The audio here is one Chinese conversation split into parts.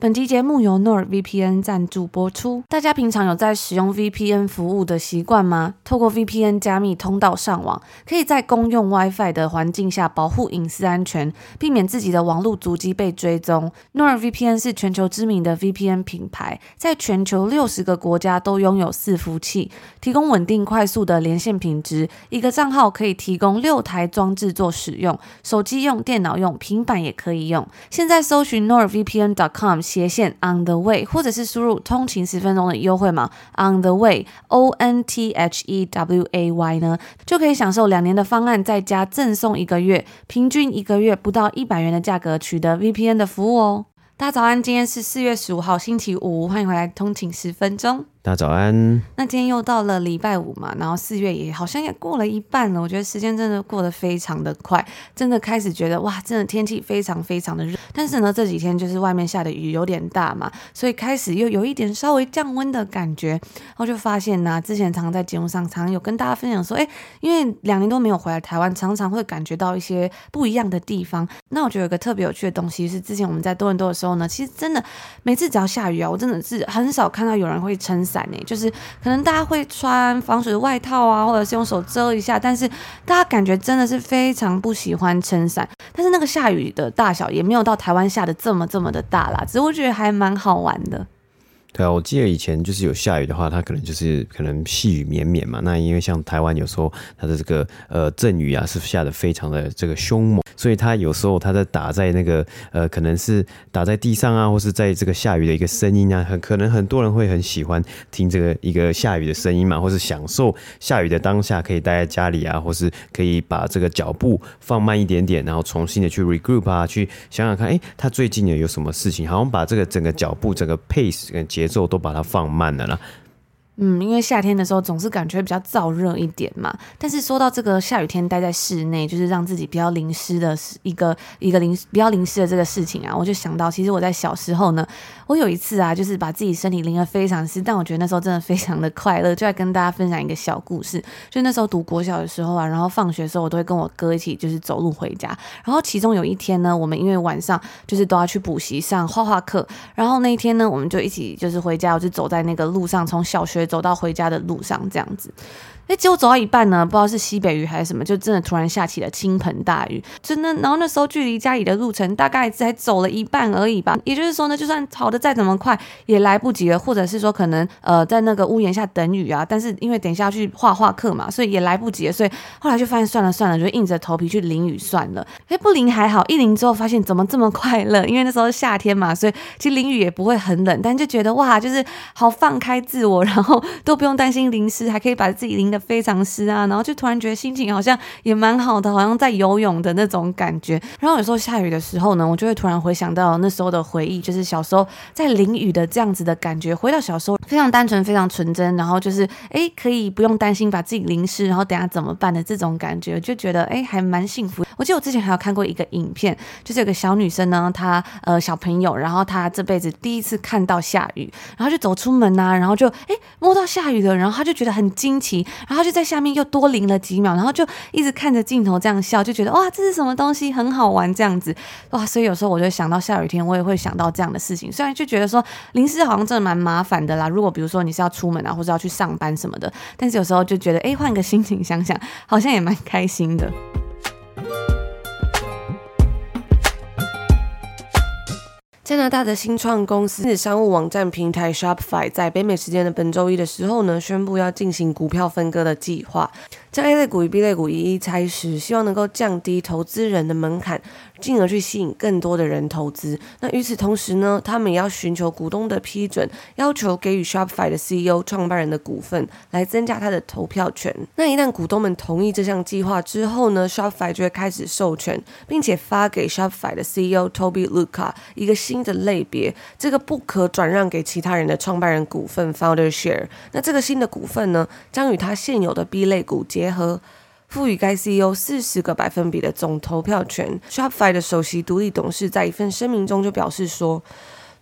本期节目由 NordVPN 赞助播出。大家平常有在使用 VPN 服务的习惯吗？透过 VPN 加密通道上网，可以在公用 WiFi 的环境下保护隐私安全，避免自己的网络足迹被追踪。NordVPN 是全球知名的 VPN 品牌，在全球六十个国家都拥有伺服器，提供稳定快速的连线品质。一个账号可以提供六台装置做使用，手机用、电脑用、平板也可以用。现在搜寻 NordVPN.com。斜线 on the way，或者是输入通勤十分钟的优惠码 on the way O N T H E W A Y 呢，就可以享受两年的方案，再加赠送一个月，平均一个月不到一百元的价格取得 VPN 的服务哦。大家早安，今天是四月十五号星期五，欢迎回来通勤十分钟。大家早安。那今天又到了礼拜五嘛，然后四月也好像也过了一半了。我觉得时间真的过得非常的快，真的开始觉得哇，真的天气非常非常的热。但是呢，这几天就是外面下的雨有点大嘛，所以开始又有一点稍微降温的感觉。然后就发现呢、之前常常在节目上常常有跟大家分享说，哎，因为两年都没有回来台湾，常常会感觉到一些不一样的地方。那我觉得有个特别有趣的东西是，之前我们在多伦多的时候呢，其实真的每次只要下雨啊，我真的是很少看到有人会撑伞呢，就是。可能大家会穿防水的外套啊，或者是用手遮一下，但是大家感觉真的是非常不喜欢撑伞。但是那个下雨的大小也没有到台湾下的这么这么的大啦，只是我觉得还蛮好玩的。对啊，我记得以前就是有下雨的话，它可能就是可能细雨绵绵嘛。那因为像台湾有时候它的这个呃阵雨啊是下的非常的这个凶猛，所以它有时候它在打在那个呃可能是打在地上啊，或是在这个下雨的一个声音啊，很可能很多人会很喜欢听这个一个下雨的声音嘛，或是享受下雨的当下，可以待在家里啊，或是可以把这个脚步放慢一点点，然后重新的去 regroup 啊，去想想看，哎，他最近有有什么事情，好像把这个整个脚步整个 pace 跟节奏都把它放慢了啦。嗯，因为夏天的时候总是感觉比较燥热一点嘛。但是说到这个下雨天待在室内，就是让自己比较淋湿的一个一个淋比较淋湿的这个事情啊，我就想到，其实我在小时候呢，我有一次啊，就是把自己身体淋得非常湿，但我觉得那时候真的非常的快乐，就来跟大家分享一个小故事。就那时候读国小的时候啊，然后放学的时候，我都会跟我哥一起就是走路回家。然后其中有一天呢，我们因为晚上就是都要去补习上画画课，然后那一天呢，我们就一起就是回家，我就走在那个路上，从小学。走到回家的路上，这样子。哎，结果走到一半呢，不知道是西北雨还是什么，就真的突然下起了倾盆大雨。真的，然后那时候距离家里的路程大概才走了一半而已吧。也就是说呢，就算跑得再怎么快，也来不及了。或者是说，可能呃在那个屋檐下等雨啊，但是因为等一下要去画画课嘛，所以也来不及了。所以后来就发现算了算了，就硬着头皮去淋雨算了。哎，不淋还好，一淋之后发现怎么这么快乐？因为那时候夏天嘛，所以其实淋雨也不会很冷，但就觉得哇，就是好放开自我，然后都不用担心淋湿，还可以把自己淋得。非常湿啊，然后就突然觉得心情好像也蛮好的，好像在游泳的那种感觉。然后有时候下雨的时候呢，我就会突然回想到那时候的回忆，就是小时候在淋雨的这样子的感觉。回到小时候，非常单纯，非常纯真，然后就是哎，可以不用担心把自己淋湿，然后等下怎么办的这种感觉，就觉得哎，还蛮幸福。我记得我之前还有看过一个影片，就是有个小女生呢，她呃小朋友，然后她这辈子第一次看到下雨，然后就走出门啊，然后就诶摸到下雨了，然后她就觉得很惊奇。然后就在下面又多淋了几秒，然后就一直看着镜头这样笑，就觉得哇，这是什么东西，很好玩这样子哇。所以有时候我就想到下雨天，我也会想到这样的事情。虽然就觉得说淋湿好像真的蛮麻烦的啦，如果比如说你是要出门啊，或者要去上班什么的，但是有时候就觉得哎，换个心情想想，好像也蛮开心的。加拿大的新创公司商务网站平台 Shopify 在北美时间的本周一的时候呢，宣布要进行股票分割的计划。将 A 类股与 B 类股一一拆实，希望能够降低投资人的门槛，进而去吸引更多的人投资。那与此同时呢，他们也要寻求股东的批准，要求给予 Shopify 的 CEO 创办人的股份，来增加他的投票权。那一旦股东们同意这项计划之后呢，Shopify 就会开始授权，并且发给 Shopify 的 CEO Toby Luca 一个新的类别，这个不可转让给其他人的创办人股份 Founder Share。那这个新的股份呢，将与他现有的 B 类股结结合，赋予该 CEO 四十个百分比的总投票权。Shopify 的首席独立董事在一份声明中就表示说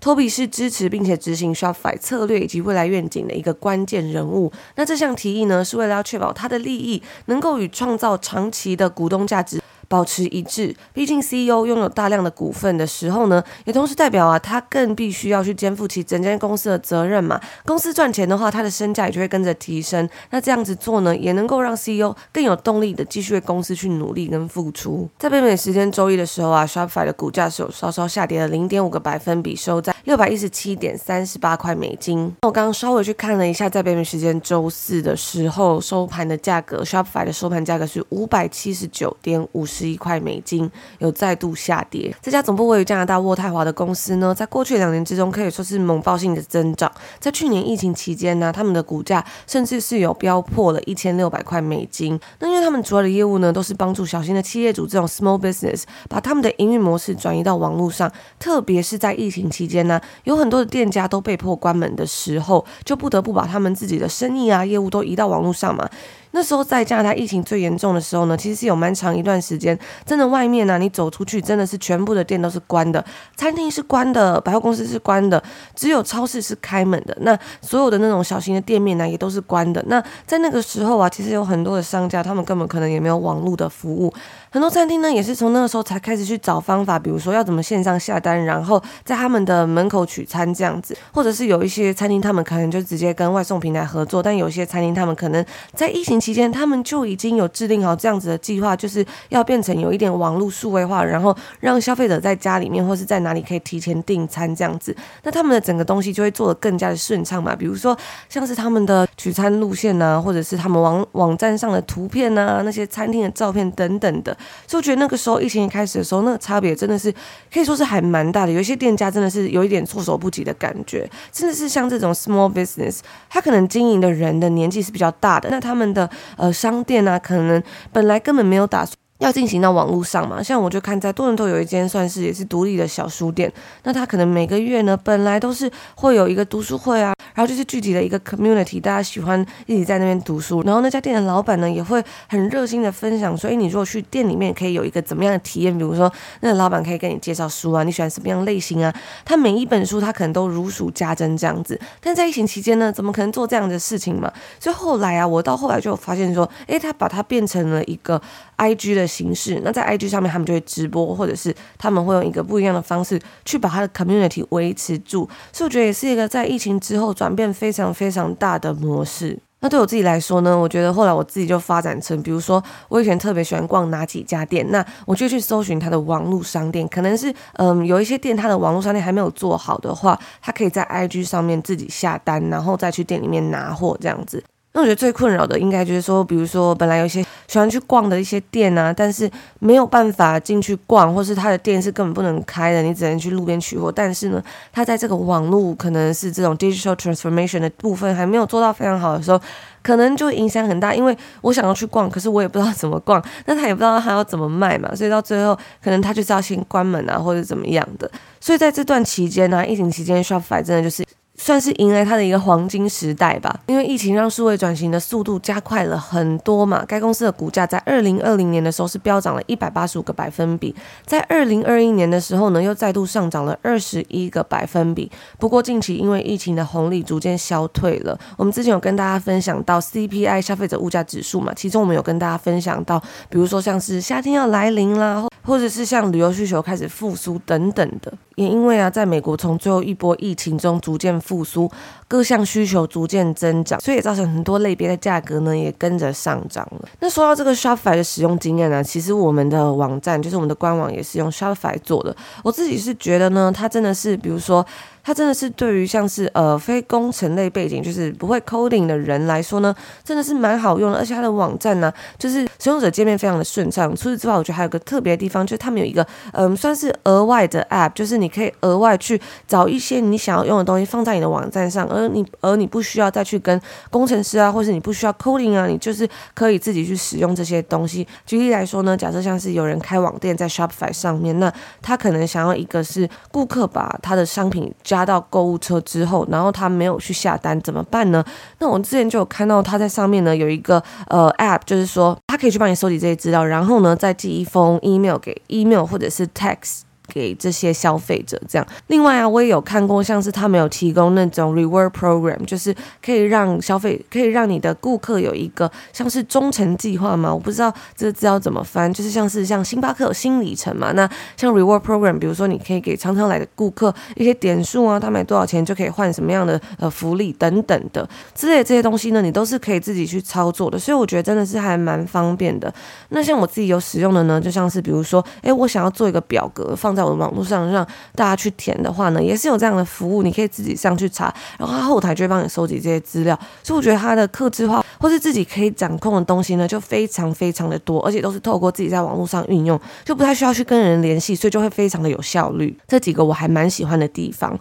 ，Toby 是支持并且执行 Shopify 策略以及未来愿景的一个关键人物。那这项提议呢，是为了要确保他的利益能够与创造长期的股东价值保持一致，毕竟 CEO 拥有大量的股份的时候呢，也同时代表啊，他更必须要去肩负起整间公司的责任嘛。公司赚钱的话，他的身价也就会跟着提升。那这样子做呢，也能够让 CEO 更有动力的继续为公司去努力跟付出。在北美时间周一的时候啊，Shopify 的股价是有稍稍下跌了零点五个百分比，收在六百一十七点三十八块美金。那我刚刚稍微去看了一下，在北美时间周四的时候收盘的价格，Shopify 的收盘价格是五百七十九点五十。十一块美金，有再度下跌。这家总部位于加拿大渥太华的公司呢，在过去两年之中可以说是猛爆性的增长。在去年疫情期间呢，他们的股价甚至是有飙破了一千六百块美金。那因为他们主要的业务呢，都是帮助小型的企业主这种 small business 把他们的营运模式转移到网络上，特别是在疫情期间呢，有很多的店家都被迫关门的时候，就不得不把他们自己的生意啊业务都移到网络上嘛。那时候在加拿大疫情最严重的时候呢，其实是有蛮长一段时间，真的外面呢、你走出去真的是全部的店都是关的，餐厅是关的，百货公司是关的，只有超市是开门的。那所有的那种小型的店面呢，也都是关的。那在那个时候啊，其实有很多的商家，他们根本可能也没有网络的服务。很多餐厅呢，也是从那个时候才开始去找方法，比如说要怎么线上下单，然后在他们的门口取餐这样子，或者是有一些餐厅，他们可能就直接跟外送平台合作，但有些餐厅他们可能在疫情期间，他们就已经有制定好这样子的计划，就是要变成有一点网络数位化，然后让消费者在家里面或是在哪里可以提前订餐这样子，那他们的整个东西就会做得更加的顺畅嘛，比如说像是他们的取餐路线呐、或者是他们网网站上的图片呐、那些餐厅的照片等等的。所以我觉得那个时候疫情一开始的时候，那个差别真的是可以说是还蛮大的。有一些店家真的是有一点措手不及的感觉，甚至是像这种 small business，他可能经营的人的年纪是比较大的，那他们的呃商店啊，可能本来根本没有打算。要进行到网络上嘛，像我就看在多伦多有一间算是也是独立的小书店，那他可能每个月呢，本来都是会有一个读书会啊，然后就是聚集了一个 community，大家喜欢一起在那边读书，然后那家店的老板呢也会很热心的分享，所以你如果去店里面可以有一个怎么样的体验，比如说那个老板可以跟你介绍书啊，你喜欢什么样类型啊，他每一本书他可能都如数家珍这样子，但在疫情期间呢，怎么可能做这样的事情嘛？所以后来啊，我到后来就发现说，诶，他把它变成了一个 IG 的形式，那在 IG 上面，他们就会直播，或者是他们会用一个不一样的方式去把他的 community 维持住，所以我觉得也是一个在疫情之后转变非常非常大的模式。那对我自己来说呢，我觉得后来我自己就发展成，比如说我以前特别喜欢逛哪几家店，那我就去搜寻它的网络商店，可能是嗯有一些店它的网络商店还没有做好的话，它可以在 IG 上面自己下单，然后再去店里面拿货这样子。那我觉得最困扰的应该就是说，比如说本来有一些喜欢去逛的一些店啊，但是没有办法进去逛，或是他的店是根本不能开的，你只能去路边取货。但是呢，他在这个网络可能是这种 digital transformation 的部分还没有做到非常好的时候，可能就影响很大。因为我想要去逛，可是我也不知道怎么逛，那他也不知道他要怎么卖嘛，所以到最后可能他就是要先关门啊，或者怎么样的。所以在这段期间呢、疫情期间，Shopify 真的就是。算是迎来它的一个黄金时代吧，因为疫情让数位转型的速度加快了很多嘛。该公司的股价在二零二零年的时候是飙涨了一百八十五个百分比，在二零二一年的时候呢，又再度上涨了二十一个百分比。不过近期因为疫情的红利逐渐消退了，我们之前有跟大家分享到 CPI 消费者物价指数嘛，其中我们有跟大家分享到，比如说像是夏天要来临啦，或者是像旅游需求开始复苏等等的。也因为啊，在美国从最后一波疫情中逐渐复苏，各项需求逐渐增长，所以也造成很多类别的价格呢也跟着上涨了。那说到这个 Shopify 的使用经验呢，其实我们的网站就是我们的官网也是用 Shopify 做的。我自己是觉得呢，它真的是，比如说。它真的是对于像是呃非工程类背景，就是不会 coding 的人来说呢，真的是蛮好用的。而且它的网站呢，就是使用者界面非常的顺畅。除此之外，我觉得还有个特别的地方，就是他们有一个嗯、算是额外的 app，就是你可以额外去找一些你想要用的东西放在你的网站上，而你而你不需要再去跟工程师啊，或是你不需要 coding 啊，你就是可以自己去使用这些东西。举例来说呢，假设像是有人开网店在 Shopify 上面，那他可能想要一个是顾客把他的商品加到购物车之后，然后他没有去下单怎么办呢？那我之前就有看到他在上面呢有一个呃 app，就是说他可以去帮你收集这些资料，然后呢再寄一封 email 给 email 或者是 text。给这些消费者这样。另外啊，我也有看过，像是他们有提供那种 reward program，就是可以让消费，可以让你的顾客有一个像是忠诚计划嘛。我不知道这个字要怎么翻，就是像是像星巴克有新里程嘛。那像 reward program，比如说你可以给常常来的顾客一些点数啊，他买多少钱就可以换什么样的呃福利等等的之类这些东西呢，你都是可以自己去操作的。所以我觉得真的是还蛮方便的。那像我自己有使用的呢，就像是比如说，哎，我想要做一个表格放。在我的网络上让大家去填的话呢，也是有这样的服务，你可以自己上去查，然后他后台就会帮你收集这些资料。所以我觉得它的客制化或是自己可以掌控的东西呢，就非常非常的多，而且都是透过自己在网络上运用，就不太需要去跟人联系，所以就会非常的有效率。这几个我还蛮喜欢的地方。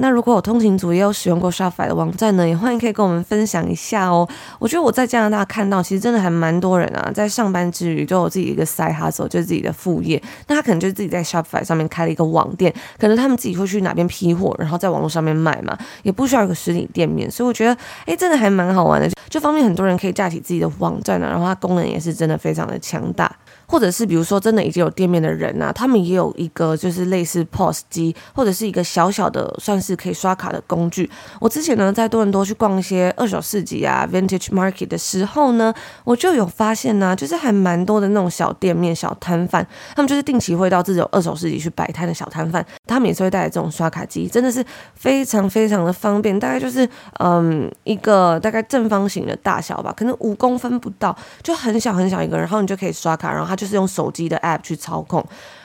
那如果有通勤族也有使用过 Shopify 的网站呢，也欢迎可以跟我们分享一下哦。我觉得我在加拿大看到，其实真的还蛮多人啊，在上班之余都有自己一个 side hustle，就是自己的副业。那他可能就是自己在 Shopify 上面开了一个网店，可能他们自己会去哪边批货，然后在网络上面卖嘛，也不需要有个实体店面。所以我觉得，哎，真的还蛮好玩的，就方便很多人可以架起自己的网站呢、啊。然后它功能也是真的非常的强大。或者是比如说真的已经有店面的人啊，他们也有一个就是类似 POS 机，或者是一个小小的算是可以刷卡的工具。我之前呢在多伦多去逛一些二手市集啊 Vintage Market 的时候呢，我就有发现呢、就是还蛮多的那种小店面、小摊贩，他们就是定期会到这种二手市集去摆摊的小摊贩，他们也是会带来这种刷卡机，真的是非常非常的方便。大概就是嗯一个大概正方形的大小吧，可能五公分不到，就很小很小一个，然后你就可以刷卡，然后它。就是用手机的 app 去操控，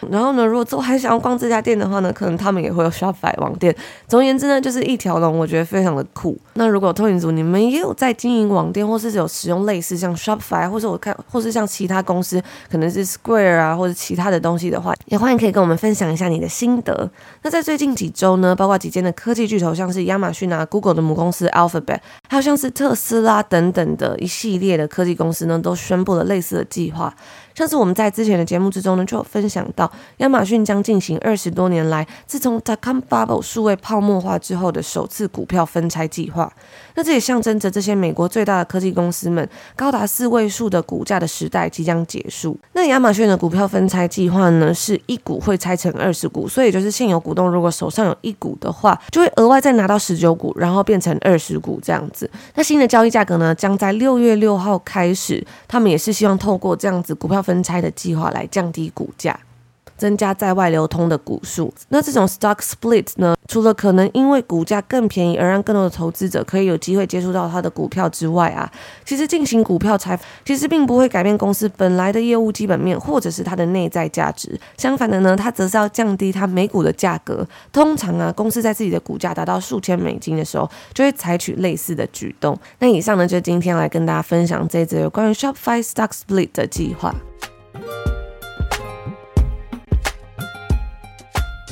然后呢，如果之后还想要逛这家店的话呢，可能他们也会有 Shopify 网店。总而言之呢，就是一条龙，我觉得非常的酷。那如果通影族你们也有在经营网店，或是有使用类似像 Shopify，或是我看，或是像其他公司，可能是 Square 啊，或者其他的东西的话，也欢迎可以跟我们分享一下你的心得。那在最近几周呢，包括几间的科技巨头，像是亚马逊啊、Google 的母公司 Alphabet，还有像是特斯拉等等的一系列的科技公司呢，都宣布了类似的计划。像是我们在之前的节目之中呢，就有分享到，亚马逊将进行二十多年来自从 dot-com bubble 数位泡沫化之后的首次股票分拆计划。那这也象征着这些美国最大的科技公司们高达四位数的股价的时代即将结束。那亚马逊的股票分拆计划呢，是一股会拆成二十股，所以就是现有股东如果手上有一股的话，就会额外再拿到十九股，然后变成二十股这样子。那新的交易价格呢，将在六月六号开始。他们也是希望透过这样子股票分拆的计划来降低股价。增加在外流通的股数。那这种 stock split 呢，除了可能因为股价更便宜而让更多的投资者可以有机会接触到它的股票之外啊，其实进行股票拆，其实并不会改变公司本来的业务基本面或者是它的内在价值。相反的呢，它则是要降低它每股的价格。通常啊，公司在自己的股价达到数千美金的时候，就会采取类似的举动。那以上呢，就今天来跟大家分享这则有关于 Shopify stock split 的计划。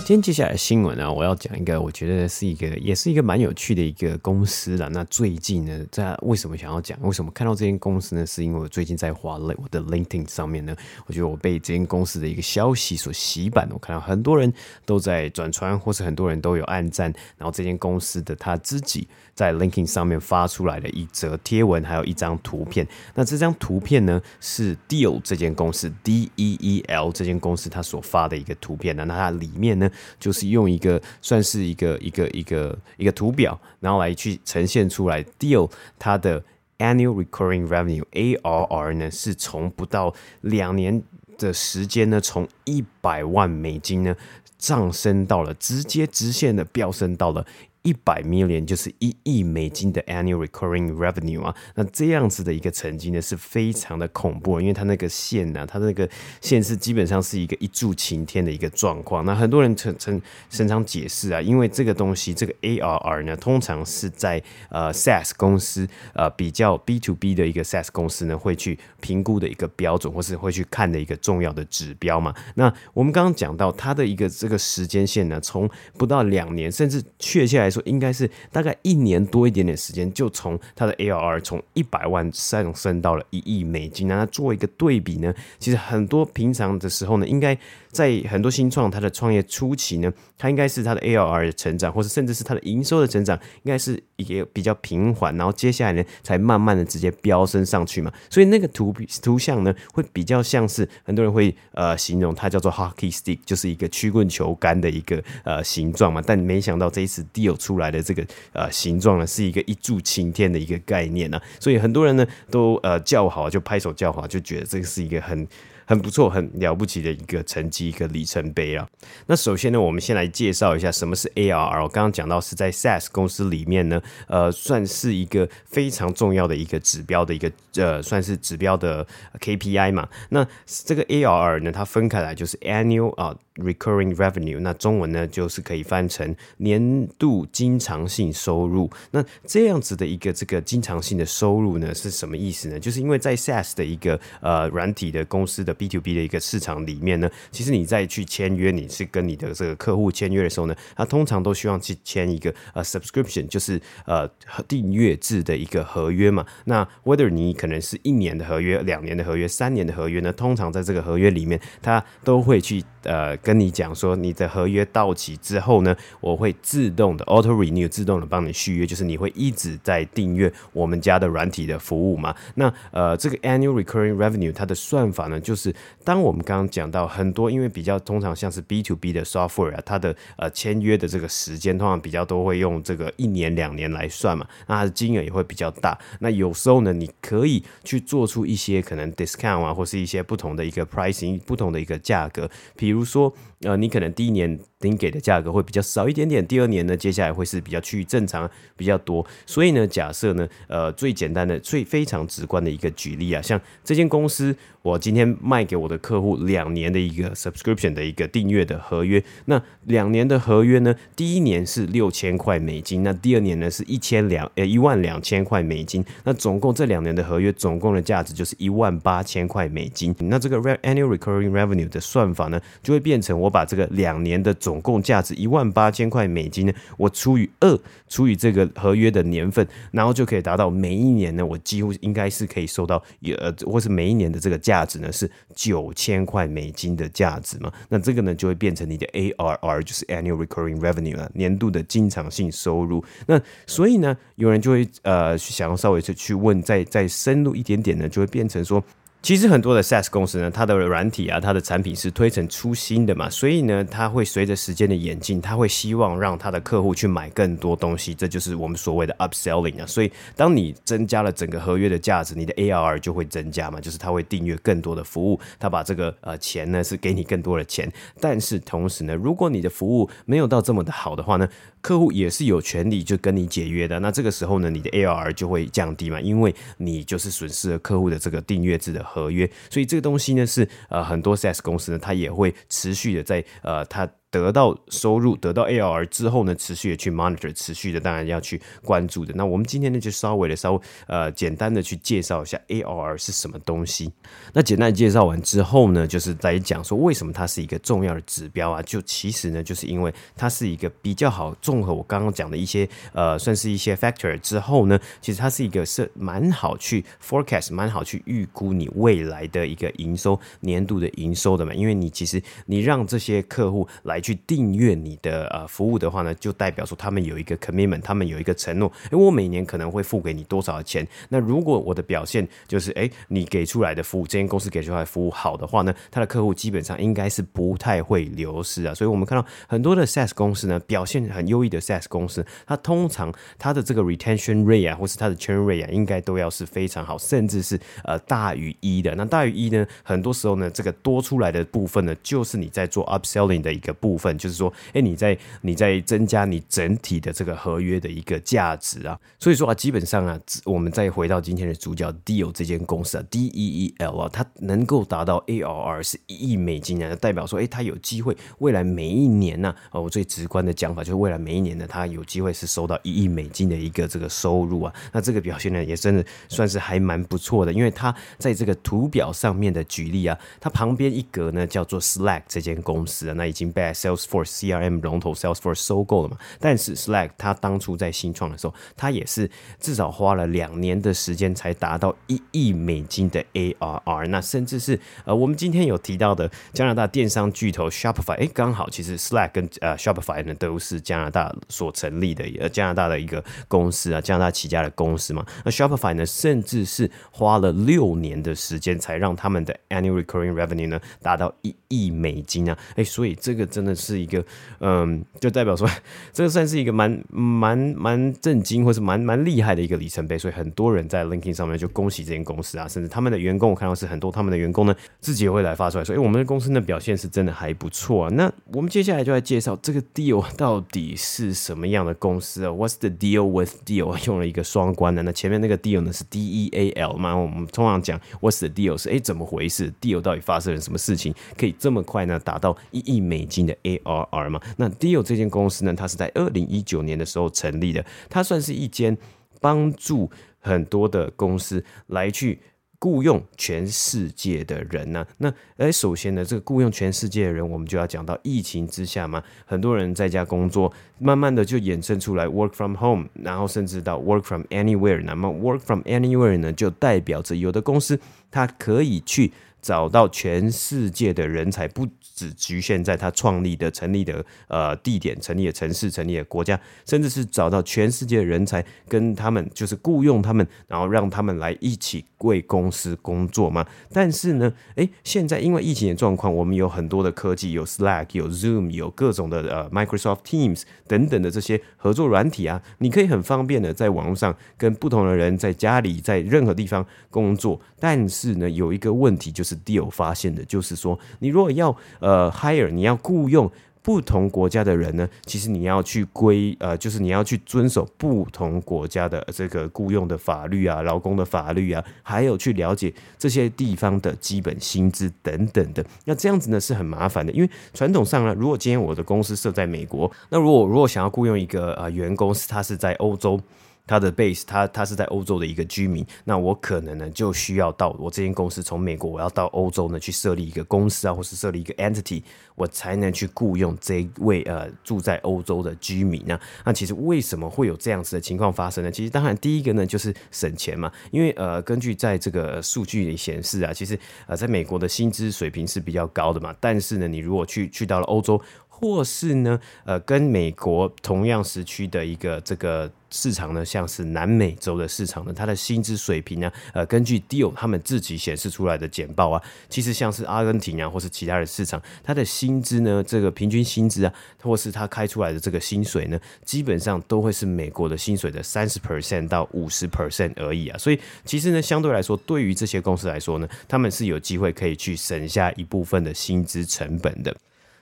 今天接下来的新闻呢，我要讲一个，我觉得是一个，也是一个蛮有趣的一个公司啦。那最近呢，在为什么想要讲？为什么看到这间公司呢？是因为我最近在滑我的 LinkedIn 上面呢，我觉得我被这间公司的一个消息所洗版。我看到很多人都在转传，或是很多人都有按赞，然后这间公司的他自己在 LinkedIn 上面发出来的一则贴文，还有一张图片。那这张图片呢，是 Deal 这间公司 D E E L 这间公司他所发的一个图片。那它里面呢，就是用一个算是一个一个一个一个图表，然后来去呈现出来。，Deal 它的 Annual Recurring Revenue ARR 呢，是从不到两年的时间呢，从一百万美金呢上升到了直接直线的飙升到了。一百 million 就是一亿美金的 annual recurring revenue 啊，那这样子的一个成绩呢是非常的恐怖，因为它那个线呢、啊，它那个线是基本上是一个一柱擎天的一个状况。那很多人曾曾经常解释啊，因为这个东西这个 ARR 呢，通常是在呃 SaaS 公司呃比较 B to B 的一个 SaaS 公司呢会去评估的一个标准，或是会去看的一个重要的指标嘛。那我们刚刚讲到它的一个这个时间线呢，从不到两年，甚至确切来说，应该是大概一年多一点点时间，就从它的 ARR 从一百万上升到了一亿美金。那它做一个对比呢，其实很多平常的时候呢，应该。在很多新创，它的创业初期呢，它应该是它的 ARR 的成长，或者甚至是它的营收的成长，应该是一个比较平缓，然后接下来呢，才慢慢的直接飙升上去嘛。所以那个图图像呢，会比较像是很多人会呃形容它叫做 hockey stick，就是一个曲棍球杆的一个呃形状嘛。但没想到这一次 deal 出来的这个呃形状呢，是一个一柱擎天的一个概念啊。所以很多人呢都呃叫好，就拍手叫好，就觉得这个是一个很。很不错，很了不起的一个成绩，一个里程碑啊。那首先呢，我们先来介绍一下什么是 ARR。我刚刚讲到是在 SaaS 公司里面呢，呃，算是一个非常重要的一个指标的一个呃，算是指标的 KPI 嘛。那这个 ARR 呢，它分开来就是 Annual 啊。Recurring revenue，那中文呢就是可以翻成年度经常性收入。那这样子的一个这个经常性的收入呢是什么意思呢？就是因为在 SaaS 的一个呃软体的公司的 B to B 的一个市场里面呢，其实你在去签约，你是跟你的这个客户签约的时候呢，他通常都希望去签一个呃 subscription，就是呃订阅制的一个合约嘛。那 whether 你可能是一年的合约、两年的合约、三年的合约呢，通常在这个合约里面，他都会去呃。跟你讲说，你的合约到期之后呢，我会自动的 auto renew，自动的帮你续约，就是你会一直在订阅我们家的软体的服务嘛。那呃，这个 annual recurring revenue 它的算法呢，就是当我们刚刚讲到很多，因为比较通常像是 B to B 的 software 啊，它的呃签约的这个时间通常比较都会用这个一年两年来算嘛，那它的金额也会比较大。那有时候呢，你可以去做出一些可能 discount 啊，或是一些不同的一个 pricing，不同的一个价格，比如说。呃，你可能第一年。您给的价格会比较少一点点，第二年呢，接下来会是比较趋于正常，比较多。所以呢，假设呢，呃，最简单的、最非常直观的一个举例啊，像这间公司，我今天卖给我的客户两年的一个 subscription 的一个订阅的合约，那两年的合约呢，第一年是六千块美金，那第二年呢是一千两呃一万两千块美金，那总共这两年的合约总共的价值就是一万八千块美金。那这个 annual recurring revenue 的算法呢，就会变成我把这个两年的总总共价值一万八千块美金呢，我除以二，除以这个合约的年份，然后就可以达到每一年呢，我几乎应该是可以收到，呃，或是每一年的这个价值呢是九千块美金的价值嘛。那这个呢就会变成你的 ARR，就是 Annual Recurring Revenue 了，年度的经常性收入。那所以呢，有人就会呃想要稍微去去问，再再深入一点点呢，就会变成说。其实很多的 SaaS 公司呢，它的软体啊，它的产品是推陈出新的嘛，所以呢，它会随着时间的演进，它会希望让它的客户去买更多东西，这就是我们所谓的 upselling 啊。所以，当你增加了整个合约的价值，你的 ARR 就会增加嘛，就是它会订阅更多的服务，它把这个呃钱呢是给你更多的钱。但是同时呢，如果你的服务没有到这么的好的话呢，客户也是有权利就跟你解约的。那这个时候呢，你的 ARR 就会降低嘛，因为你就是损失了客户的这个订阅制的合约，所以这个东西呢是呃很多 SaaS 公司呢，它也会持续的在呃它。得到收入，得到 ARR 之后呢，持续的去 monitor，持续的当然要去关注的。那我们今天呢，就稍微的稍微呃简单的去介绍一下 ARR 是什么东西。那简单介绍完之后呢，就是来讲说为什么它是一个重要的指标啊？就其实呢，就是因为它是一个比较好综合我刚刚讲的一些呃，算是一些 factor 之后呢，其实它是一个是蛮好去 forecast，蛮好去预估你未来的一个营收年度的营收的嘛。因为你其实你让这些客户来。去订阅你的呃服务的话呢，就代表说他们有一个 commitment，他们有一个承诺，诶，我每年可能会付给你多少钱？那如果我的表现就是诶，你给出来的服务，这间公司给出来的服务好的话呢，他的客户基本上应该是不太会流失啊。所以我们看到很多的 SaaS 公司呢，表现很优异的 SaaS 公司，它通常它的这个 retention rate 啊，或是它的 churn rate 啊，应该都要是非常好，甚至是呃大于一的。那大于一呢，很多时候呢，这个多出来的部分呢，就是你在做 upselling 的一个部部分，就是说，哎，你在你在增加你整体的这个合约的一个价值啊。所以说啊，基本上啊，我们再回到今天的主角 Deal 这间公司啊，D E E L 啊，它能够达到 ARR 是一亿美金啊，代表说，哎，它有机会未来每一年呢，啊，我最直观的讲法就是未来每一年呢，它有机会是收到一亿美金的一个这个收入啊。那这个表现呢，也真的算是还蛮不错的，因为它在这个图表上面的举例啊，它旁边一格呢叫做 Slack 这间公司啊，那已经被 Salesforce CRM 龙头 Salesforce 收购了嘛。但是 Slack 它当初在新创的时候，它也是至少花了两年的时间才达到一亿美金的 ARR。那甚至是呃，我们今天有提到的加拿大电商巨头 Shopify，哎，刚好其实 Slack 跟呃 Shopify 呢都是加拿大所成立的，呃，加拿大的一个公司啊，加拿大起家的公司嘛。那 Shopify 呢，甚至是花了六年的时间才让他们的 Annual Recurring Revenue 呢达到一亿美金啊，哎，所以这个真的是一个，嗯，就代表说，这个算是一个蛮蛮蛮震惊，或是蛮蛮厉害的一个里程碑。所以很多人在 LinkedIn 上面就恭喜这间公司啊，甚至他们的员工，我看到是很多他们的员工呢自己也会来发出来说，哎，我们的公司的表现是真的还不错啊。那我们接下来就来介绍这个 deal 到底是什么样的公司啊？What's the deal with deal？用了一个双关的，那前面那个 Deal 呢是 D E A L 嘛？我们通常讲 What's the deal 是哎怎么回事？deal 到底发生了什么事情？可以这么快呢达到一亿美金的 ARR 嘛？那 Deal 这间公司呢，它是在二零一九年的时候成立的，它算是一间帮助很多的公司来去。雇佣全世界的人呢、那诶，首先呢，这个雇佣全世界的人，我们就要讲到疫情之下嘛，很多人在家工作，慢慢的就衍生出来 work from home，然后甚至到 work from anywhere。那么 work from anywhere 呢，就代表着有的公司它可以去。找到全世界的人才，不只局限在他创立的、成立的呃地点、成立的城市、成立的国家，甚至是找到全世界的人才，跟他们就是雇佣他们，然后让他们来一起为公司工作嘛。但是呢，诶，现在因为疫情的状况，我们有很多的科技，有 Slack、有 Zoom、有各种的呃 Microsoft Teams 等等的这些合作软体啊，你可以很方便的在网络上跟不同的人在家里在任何地方工作。但是呢，有一个问题就是。是 Deel 发现的，就是说，你如果要呃 hire，你要雇佣不同国家的人呢，其实你要去归呃，就是你要去遵守不同国家的这个雇佣的法律啊、劳工的法律啊，还有去了解这些地方的基本薪资等等的。那这样子呢是很麻烦的，因为传统上呢，如果今天我的公司设在美国，那如果如果想要雇佣一个呃员工，是他是在欧洲。他的 base，他他是在欧洲的一个居民，那我可能呢就需要到我这间公司从美国，我要到欧洲呢去设立一个公司啊，或是设立一个 entity，我才能去雇佣这位呃住在欧洲的居民呢。那其实为什么会有这样子的情况发生呢？其实当然第一个呢就是省钱嘛，因为呃根据在这个数据里显示啊，其实呃在美国的薪资水平是比较高的嘛，但是呢你如果去去到了欧洲。或是呢，呃，跟美国同样时区的一个这个市场呢，像是南美洲的市场呢，它的薪资水平呢，呃，根据 Deal 他们自己显示出来的简报啊，其实像是阿根廷啊，或是其他的市场，它的薪资呢，这个平均薪资啊，或是它开出来的这个薪水呢，基本上都会是美国的薪水的三十 percent 到五十 percent 而已啊。所以其实呢，相对来说，对于这些公司来说呢，他们是有机会可以去省下一部分的薪资成本的。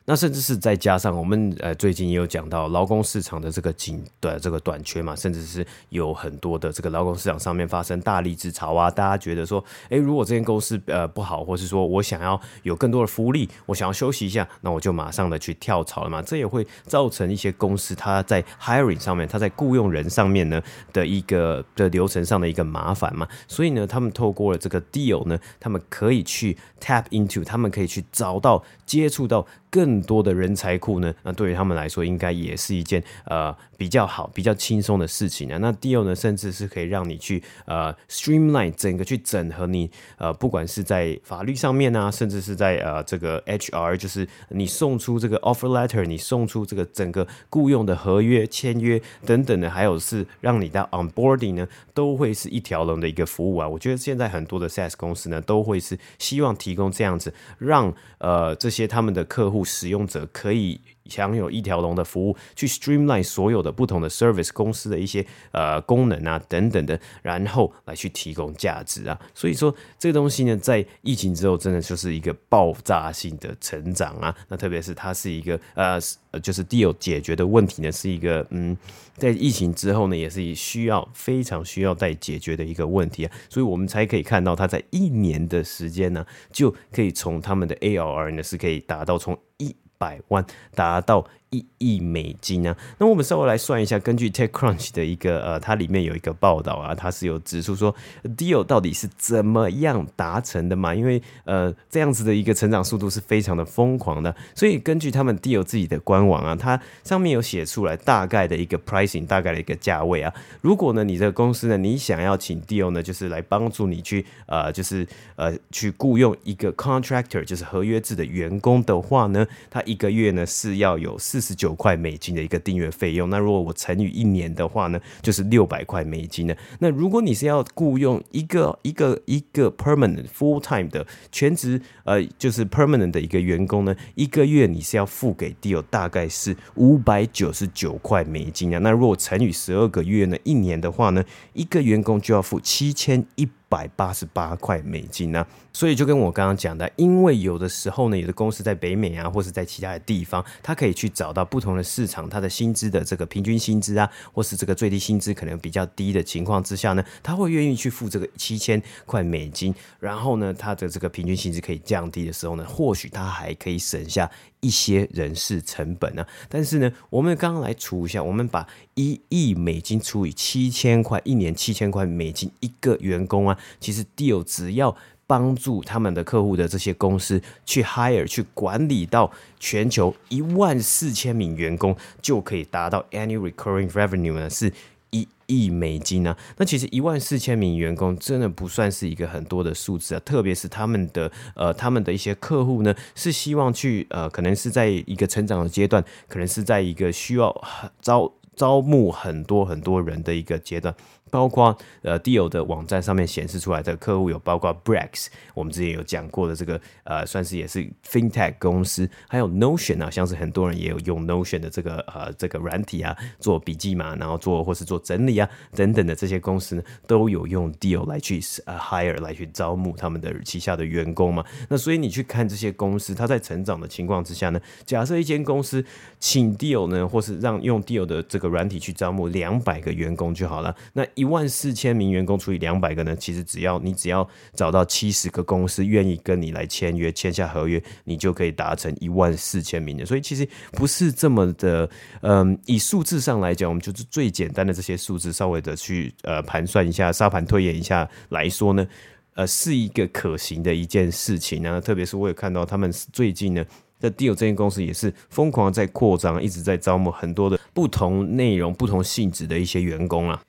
那甚至是再加上我们呃最近也有讲到劳工市场的这个紧的这个短缺嘛，甚至是有很多的这个劳工市场上面发生大离职潮啊，大家觉得说，诶，如果这间公司呃不好，或是说我想要有更多的福利，我想要休息一下，那我就马上的去跳槽了嘛，这也会造成一些公司它在 hiring 上面，它在雇佣人上面呢的一个的流程上的一个麻烦嘛，所以呢，他们透过了这个 deal 呢，他们可以去 tap into，他们可以去找到接触到。更多的人才库呢，那对于他们来说，应该也是一件呃比较好、比较轻松的事情啊。那 Deal 呢，甚至是可以让你去呃 streamline 整个去整合你呃，不管是在法律上面啊，甚至是在呃这个 HR，就是你送出这个 offer letter，你送出这个整个雇佣的合约签约等等的，还有是让你到 onboarding 呢，都会是一条龙的一个服务啊。我觉得现在很多的 SaaS 公司呢，都会是希望提供这样子，让呃这些他们的客户使用者可以。享有一条龙的服务，去 streamline 所有的不同的 service 公司的一些呃功能啊等等的，然后来去提供价值啊。所以说这个东西呢，在疫情之后，真的就是一个爆炸性的成长啊。那特别是它是一个呃就是 Deal 解决的问题呢，是一个嗯，在疫情之后呢，也是需要非常需要待解决的一个问题啊。所以我们才可以看到，它在一年的时间呢，就可以从他们的 ARR 呢是可以达到从一百万达到一亿美金啊！那我们稍微来算一下，根据 TechCrunch 的一个呃，它里面有一个报道啊，它是有指出说 Deal 到底是怎么样达成的嘛？因为呃，这样子的一个成长速度是非常的疯狂的，所以根据他们 Deal 自己的官网啊，它上面有写出来大概的一个 pricing，大概的一个价位啊。如果呢，你这个公司呢，你想要请 Deal 呢，就是来帮助你去呃，就是呃，去雇佣一个 contractor，就是合约制的员工的话呢，他一个月呢是要有四四十九块美金的一个订阅费用，那如果我乘以一年的话呢，就是六百块美金呢。那如果你是要雇佣一个一个一个 permanent full time 的全职，呃，就是 permanent 的一个员工呢，一个月你是要付给 Deal 大概是五百九十九块美金啊。那如果乘以十二个月呢，一年的话呢，一个员工就要付七千一百八十八块美金呢、啊，所以就跟我刚刚讲的，因为有的时候呢，有的公司在北美啊，或是在其他的地方，它可以去找到不同的市场，它的薪资的这个平均薪资啊，或是这个最低薪资可能比较低的情况之下呢，他会愿意去付这个七千块美金，然后呢，他的这个平均薪资可以降低的时候呢，或许他还可以省下一些人事成本呢、啊。但是呢，我们刚刚来除一下，我们把一亿美金除以七千块，一年七千块美金一个员工啊。其实 Deal 只要帮助他们的客户的这些公司去 hire 去管理到全球一万四千名员工，就可以达到 annual recurring revenue 呢是一亿美金呢、那其实一万四千名员工真的不算是一个很多的数字啊，特别是他们的呃他们的一些客户呢是希望去呃可能是在一个成长的阶段，可能是在一个需要招招募很多很多人的一个阶段。包括呃，Deal 的网站上面显示出来的客户有包括 Brex，我们之前有讲过的这个呃，算是也是 FinTech 公司，还有 Notion 啊，像是很多人也有用 Notion 的这个呃这个软体啊，做笔记嘛，然后做或是做整理啊等等的这些公司呢，都有用 Deal 来去呃 hire 来去招募他们的旗下的员工嘛。那所以你去看这些公司，它在成长的情况之下呢，假设一间公司请 Deal 呢，或是让用 Deal 的这个软体去招募两百个员工就好了，那。一万四千名员工除以两百个呢，其实只要你只要找到七十个公司愿意跟你来签约，签下合约，你就可以达成一万四千名的。所以其实不是这么的，嗯，以数字上来讲，我们就是最简单的这些数字，稍微的去呃盘算一下，沙盘推演一下来说呢，呃，是一个可行的一件事情呢。特别是我也看到他们最近呢，在 Deal 这间公司也是疯狂在扩张，一直在招募很多的不同内容、不同性质的一些员工啊。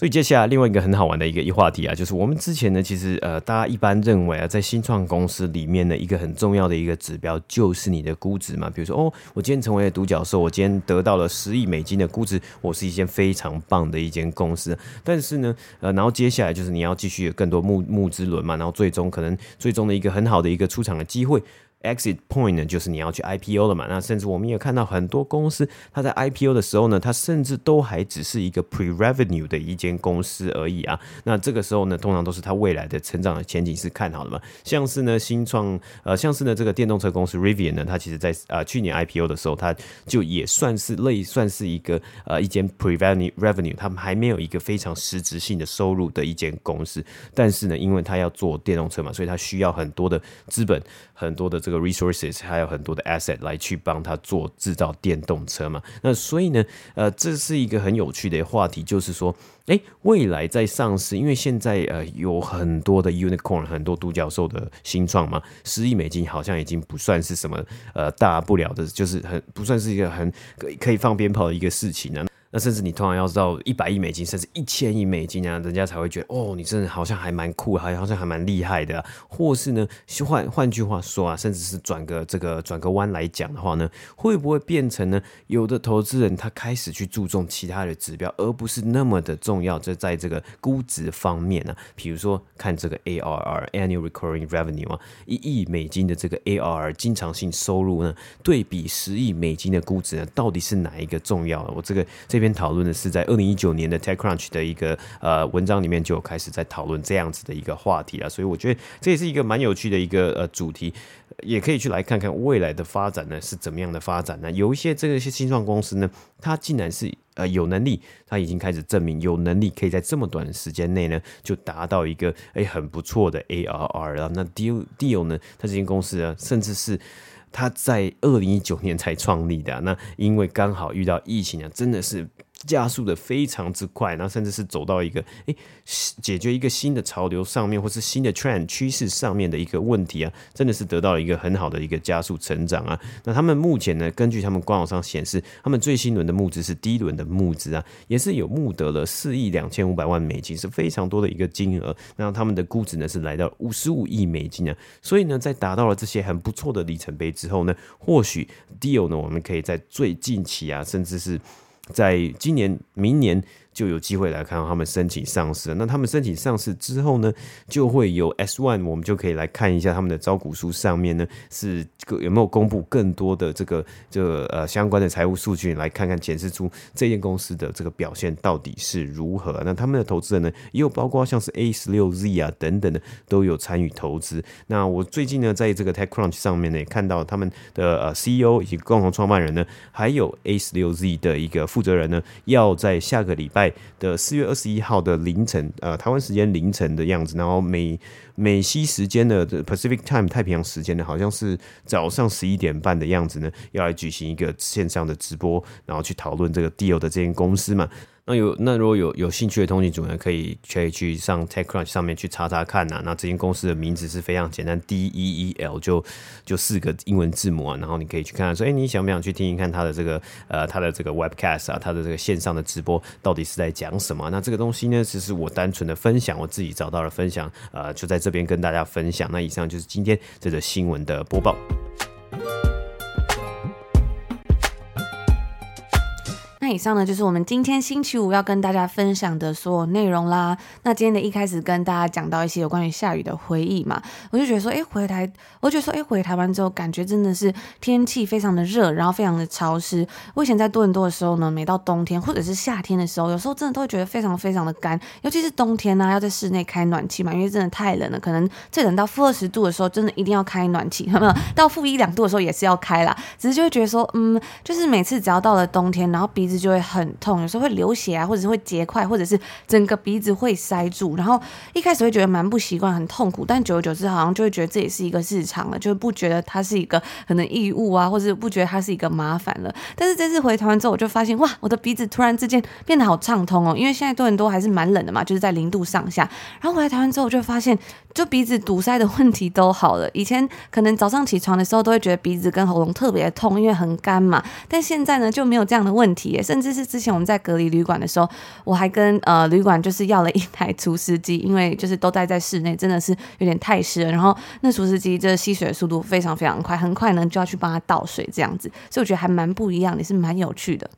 所以接下来另外一个很好玩的一个一话题啊，就是我们之前呢，其实呃，大家一般认为啊，在新创公司里面呢，一个很重要的一个指标就是你的估值嘛。比如说哦，我今天成为了独角兽，我今天得到了十亿美金的估值，我是一间非常棒的一间公司。但是呢，呃，然后接下来就是你要继续有更多募募资轮嘛，然后最终可能最终的一个很好的一个出场的机会。Exit point 呢，就是你要去 IPO 了嘛。那甚至我们也看到很多公司，它在 IPO 的时候呢，它甚至都还只是一个 pre-revenue 的一间公司而已啊。那这个时候呢，通常都是它未来的成长的前景是看好的嘛。像是呢，新创呃，像是呢这个电动车公司 Rivian 呢，它其实在呃去年 IPO 的时候，它就也算是类算是一个呃一间 pre-revenue，他们还没有一个非常实质性的收入的一间公司。但是呢，因为它要做电动车嘛，所以它需要很多的资本，很多的这这个 resources，还有很多的 asset 来去帮他做制造电动车嘛。那所以呢，呃，这是一个很有趣的话题，就是说，诶，未来在上市，因为现在呃有很多的 unicorn，很多独角兽的新创嘛，十亿美金好像已经不算是什么呃大不了的，就是很不算是一个很可以放鞭炮的一个事情呢。那甚至你通常要到一百亿美金，甚至一千亿美金啊，人家才会觉得哦，你真的好像还蛮酷，还好像还蛮厉害的。或是呢，换换句话说啊，甚至是转个这个转个弯来讲的话呢，会不会变成呢？有的投资人他开始去注重其他的指标，而不是那么的重要，就在这个估值方面呢？比如说看这个 ARR（Annual Recurring Revenue） 啊，一亿美金的这个 ARR 经常性收入呢，对比十亿美金的估值呢，到底是哪一个重要？我这个这。这边讨论的是在二零一九年的 TechCrunch 的一个呃文章里面就开始在讨论这样子的一个话题了，所以我觉得这也是一个蛮有趣的一个呃主题，也可以去来看看未来的发展呢是怎么样的发展呢？有一些这个一些新创公司呢，它竟然是呃有能力，它已经开始证明有能力可以在这么短的时间内呢就达到一个哎很不错的 ARR 了。那 Deal Deal 呢，它这间公司啊，甚至是。他在二零一九年才创立的，那因为刚好遇到疫情啊，真的是。加速的非常之快，然后甚至是走到一个诶，解决一个新的潮流上面，或是新的 trend 趋势上面的一个问题啊，真的是得到了一个很好的一个加速成长啊。那他们目前呢，根据他们官网上显示，他们最新轮的募资是第一轮的募资啊，也是有募得了四亿两千五百万美金，是非常多的一个金额。那他们的估值呢是来到五十五亿美金啊。所以呢，在达到了这些很不错的里程碑之后呢，或许 deal 呢，我们可以在最近期啊，甚至是。在今年、明年。就有机会来看到他们申请上市。那他们申请上市之后呢，就会有 S one，我们就可以来看一下他们的招股书上面呢是有没有公布更多的这个这呃相关的财务数据，来看看显示出这间公司的这个表现到底是如何。那他们的投资人呢，也有包括像是 A 十六 Z 啊等等的都有参与投资。那我最近呢，在这个 TechCrunch 上面呢，也看到他们的呃 CEO 以及共同创办人呢，还有 A 十六 Z 的一个负责人呢，要在下个礼拜。的四月二十一号的凌晨，呃，台湾时间凌晨的样子，然后美美西时间的 Pacific Time 太平洋时间呢，好像是早上十一点半的样子呢，要来举行一个线上的直播，然后去讨论这个 Deal 的这间公司嘛。那有那如果有有兴趣的通勤族呢，可以可以去上 TechCrunch 上面去查查看呐、啊。那这间公司的名字是非常简单，D E E L 就就四个英文字母啊。然后你可以去看看说，哎、你想不想去听一看他的这个呃他的这个 Webcast 啊，他的这个线上的直播到底是在讲什么？那这个东西呢，其实我单纯的分享，我自己找到了分享，呃，就在这边跟大家分享。那以上就是今天这个新闻的播报。以上呢，就是我们今天星期五要跟大家分享的所有内容啦。那今天的一开始跟大家讲到一些有关于下雨的回忆嘛，我就觉得说，哎，回台，我觉得说，哎，回台湾之后，感觉真的是天气非常的热，然后非常的潮湿。我以前在多伦多的时候呢，每到冬天或者是夏天的时候，有时候真的都会觉得非常非常的干，尤其是冬天呢、要在室内开暖气嘛，因为真的太冷了，可能最冷到负二十度的时候，真的一定要开暖气，有没有？到负一两度的时候也是要开啦，只是就会觉得说，嗯，就是每次只要到了冬天，然后鼻子。就会很痛，有时候会流血啊，或者是会结块，或者是整个鼻子会塞住。然后一开始会觉得蛮不习惯，很痛苦，但久而久之好像就会觉得这也是一个日常了，就不觉得它是一个可能异物啊，或者不觉得它是一个麻烦了。但是这次回台湾之后，我就发现哇，我的鼻子突然之间变得好畅通哦，因为现在多伦多还是蛮冷的嘛，就是在零度上下。然后回来台湾之后，我就发现就鼻子堵塞的问题都好了。以前可能早上起床的时候都会觉得鼻子跟喉咙特别痛，因为很干嘛。但现在呢就没有这样的问题耶。甚至是之前我们在隔离旅馆的时候，我还跟呃旅馆就是要了一台除湿机，因为就是都待在室内，真的是有点太湿了。然后那除湿机这吸水的速度非常非常快，很快呢就要去帮他倒水这样子，所以我觉得还蛮不一样，也是蛮有趣的。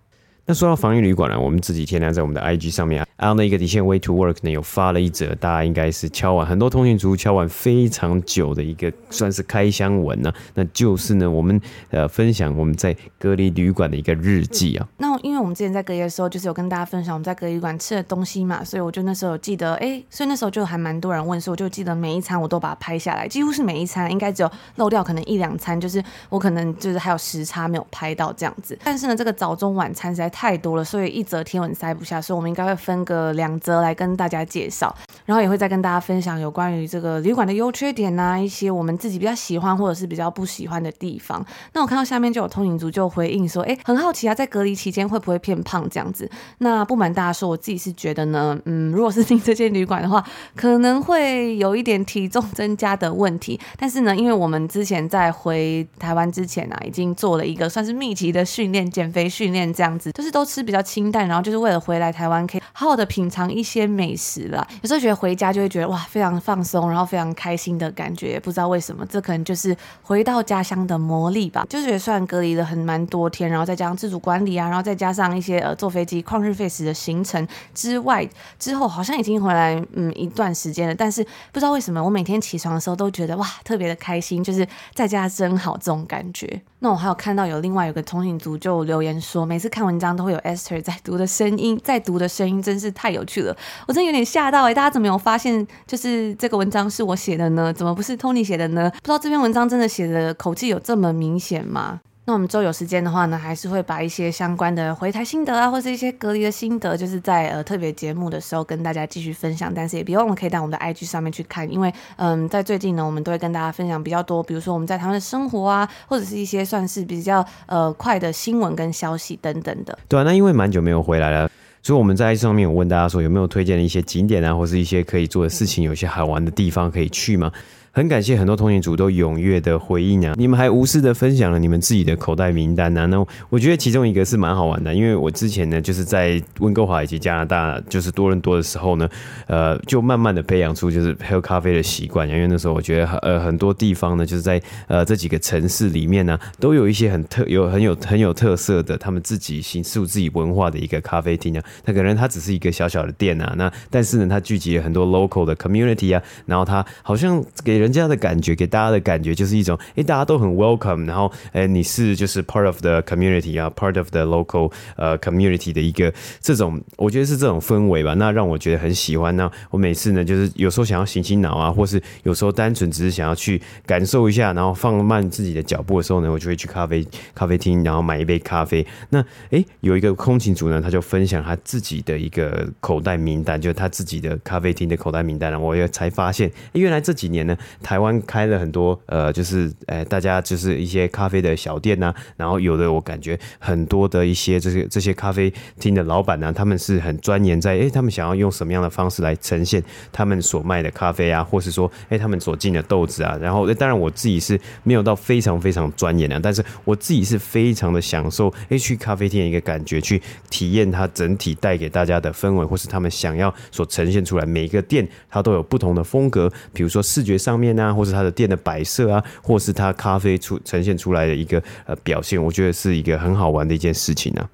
那说到防疫旅馆呢，我们这几天呢，在我们的 IG 上面啊，然后那个底线 Way to Work 呢，有发了一则，大家应该是敲完很多通讯族敲完非常久的一个算是开箱文呢、那就是呢，我们呃分享我们在隔离旅馆的一个日记啊。那因为我们之前在隔离的时候，就是有跟大家分享我们在隔离旅馆吃的东西嘛，所以我就那时候记得，哎、所以那时候就还蛮多人问，所以我就记得每一餐我都把它拍下来，几乎是每一餐，应该只有漏掉可能一两餐，就是我可能就是还有时差没有拍到这样子。但是呢，这个早中晚餐实在太多了，所以一则天文塞不下，所以我们应该会分个两则来跟大家介绍。然后也会再跟大家分享有关于这个旅馆的优缺点啊，一些我们自己比较喜欢或者是比较不喜欢的地方。那我看到下面就有通勤族就回应说，哎，很好奇啊，在隔离期间会不会变胖这样子？那不瞒大家说，我自己是觉得呢，嗯，如果是进这间旅馆的话，可能会有一点体重增加的问题。但是呢，因为我们之前在回台湾之前啊，已经做了一个算是密集的训练，减肥训练这样子，就是都吃比较清淡，然后就是为了回来台湾可以好好的品尝一些美食啦。有时候觉得回家就会觉得哇，非常放松，然后非常开心的感觉，不知道为什么，这可能就是回到家乡的魔力吧。就是也算隔离了很蛮多天，然后再加上自主管理啊，然后再加上一些呃坐飞机旷日费时的行程之外，之后好像已经回来嗯一段时间了，但是不知道为什么我每天起床的时候都觉得哇特别的开心，就是在家真好这种感觉。那我还有看到有另外有个通讯族就留言说，每次看文章都会有 Esther 在读的声音，在读的声音真是太有趣了，我真有点吓到哎、大家怎么有发现，就是这个文章是我写的呢？怎么不是 Tony 写的呢？不知道这篇文章真的写的口气有这么明显吗？那我们之后有时间的话呢，还是会把一些相关的回台心得啊，或是一些隔离的心得，就是在呃特别节目的时候跟大家继续分享。但是也别忘了可以到我们的 IG 上面去看，因为嗯，在最近呢，我们都会跟大家分享比较多，比如说我们在台湾的生活啊，或者是一些算是比较呃快的新闻跟消息等等的。对啊，那因为蛮久没有回来了，所以我们在上面有问大家说有没有推荐的一些景点啊，或是一些可以做的事情，有些好玩的地方可以去吗？很感谢很多通勤族都踊跃的回应啊！你们还无私的分享了你们自己的口袋名单啊。那我觉得其中一个是蛮好玩的，因为我之前呢就是在温哥华以及加拿大，就是多伦多的时候呢，呃，就慢慢的培养出就是喝咖啡的习惯。因为那时候我觉得呃很多地方呢，就是在呃这几个城市里面呢，都有一些很特有很有很有特色的他们自己形塑自己文化的一个咖啡厅啊。那可能它只是一个小小的店啊，那但是呢，它聚集了很多 local 的 community 啊，然后它好像给。人家的感觉给大家的感觉就是一种，哎、大家都很 welcome，然后，哎、你是就是 part of the community 啊，part of the local 呃 community 的一个这种，我觉得是这种氛围吧，那让我觉得很喜欢。那我每次呢，就是有时候想要醒醒脑啊，或是有时候单纯只是想要去感受一下，然后放慢自己的脚步的时候呢，我就会去咖啡咖啡厅，然后买一杯咖啡。那，哎、有一个空勤组呢，他就分享他自己的一个口袋名单，就是他自己的咖啡厅的口袋名单了。我也才发现，原来这几年呢。台湾开了很多呃，就是呃、大家就是一些咖啡的小店呐、啊，然后有的我感觉很多的一些这些这些咖啡厅的老板呢、他们是很钻研在哎、他们想要用什么样的方式来呈现他们所卖的咖啡啊，或是说哎、他们所进的豆子啊，然后当然我自己是没有到非常非常钻研的，但是我自己是非常的享受哎、去咖啡厅的一个感觉，去体验它整体带给大家的氛围，或是他们想要所呈现出来，每一个店它都有不同的风格，比如说视觉上面。啊，或是它的店的摆设啊，或是它咖啡出呈现出来的一个呃表现，我觉得是一个很好玩的一件事情呢、啊。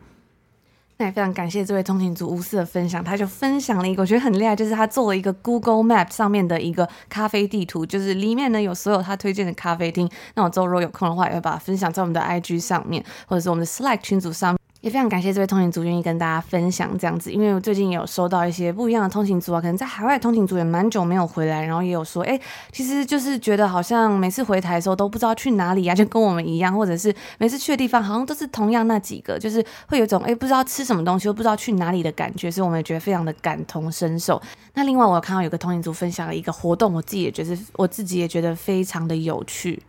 那也非常感谢这位通勤族无私的分享，他就分享了一个我觉得很厉害，就是他做了一个 Google Map 上面的一个咖啡地图，就是里面呢有所有他推荐的咖啡厅。那我之后如果有空的话，也会把它分享在我们的 IG 上面，或者是我们的 Slack 群组上面。也非常感谢这位通勤族愿意跟大家分享这样子，因为我最近也有收到一些不一样的通勤族啊，可能在海外通勤族也蛮久没有回来，然后也有说，哎、其实就是觉得好像每次回台的时候都不知道去哪里啊，就跟我们一样，或者是每次去的地方好像都是同样那几个，就是会有种哎、不知道吃什么东西，又不知道去哪里的感觉，所以我们也觉得非常的感同身受。那另外我有看到有个通勤族分享了一个活动，我自己也觉得我自己也觉得非常的有趣。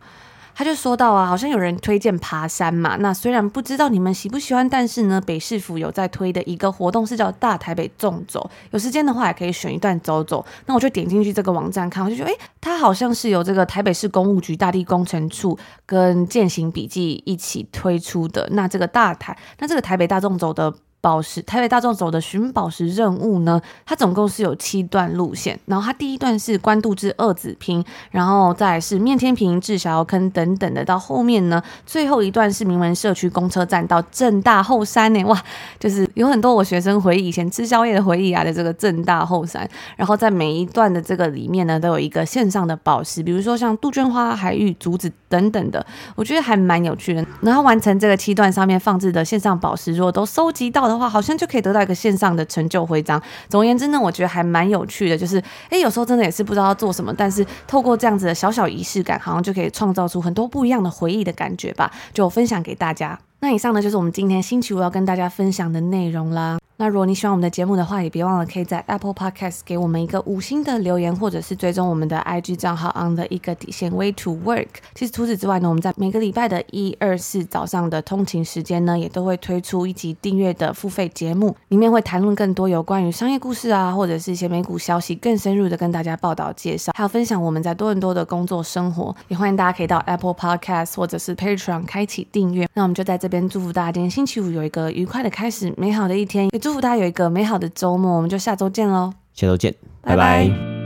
他就说到啊，好像有人推荐爬山嘛。那虽然不知道你们喜不喜欢，但是呢，北市府有在推的一个活动是叫大台北纵走，有时间的话也可以选一段走走。那我就点进去这个网站看，我就觉得，诶，它好像是由这个台北市公务局大地工程处跟健行笔记一起推出的。那这个大台，那这个台北大纵走的。宝石台北大众走的寻宝石任务呢，它总共是有七段路线，然后它第一段是官渡至二子坪，然后再是面天平至小窑坑等等的，到后面呢，最后一段是名门社区公车站到正大后山呢，哇，就是有很多我学生回忆以前吃宵夜的回忆啊的这个正大后山，然后在每一段的这个里面呢，都有一个线上的宝石，比如说像杜鹃花、海芋、竹子等等的，我觉得还蛮有趣的。然后完成这个七段上面放置的线上宝石，如果都收集到的话，好像就可以得到一个线上的成就徽章。总而言之呢，我觉得还蛮有趣的。就是，哎，有时候真的也是不知道要做什么，但是透过这样子的小小仪式感，好像就可以创造出很多不一样的回忆的感觉吧。就分享给大家。那以上呢，就是我们今天星期五要跟大家分享的内容啦。那如果你喜欢我们的节目的话，也别忘了可以在 Apple Podcast 给我们一个五星的留言，或者是追踪我们的 IG 账号 on 的一个底线 Way to Work。其实除此之外呢，我们在每个礼拜的一二四早上的通勤时间呢，也都会推出一集订阅的付费节目，里面会谈论更多有关于商业故事啊，或者是一些美股消息，更深入的跟大家报道介绍，还有分享我们在多伦多的工作生活。也欢迎大家可以到 Apple Podcast 或者是 Patreon 开启订阅。那我们就在这边祝福大家今天星期五有一个愉快的开始，美好的一天，也祝福大家有一个美好的周末。我们就下周见喽，下周见，拜拜。拜拜。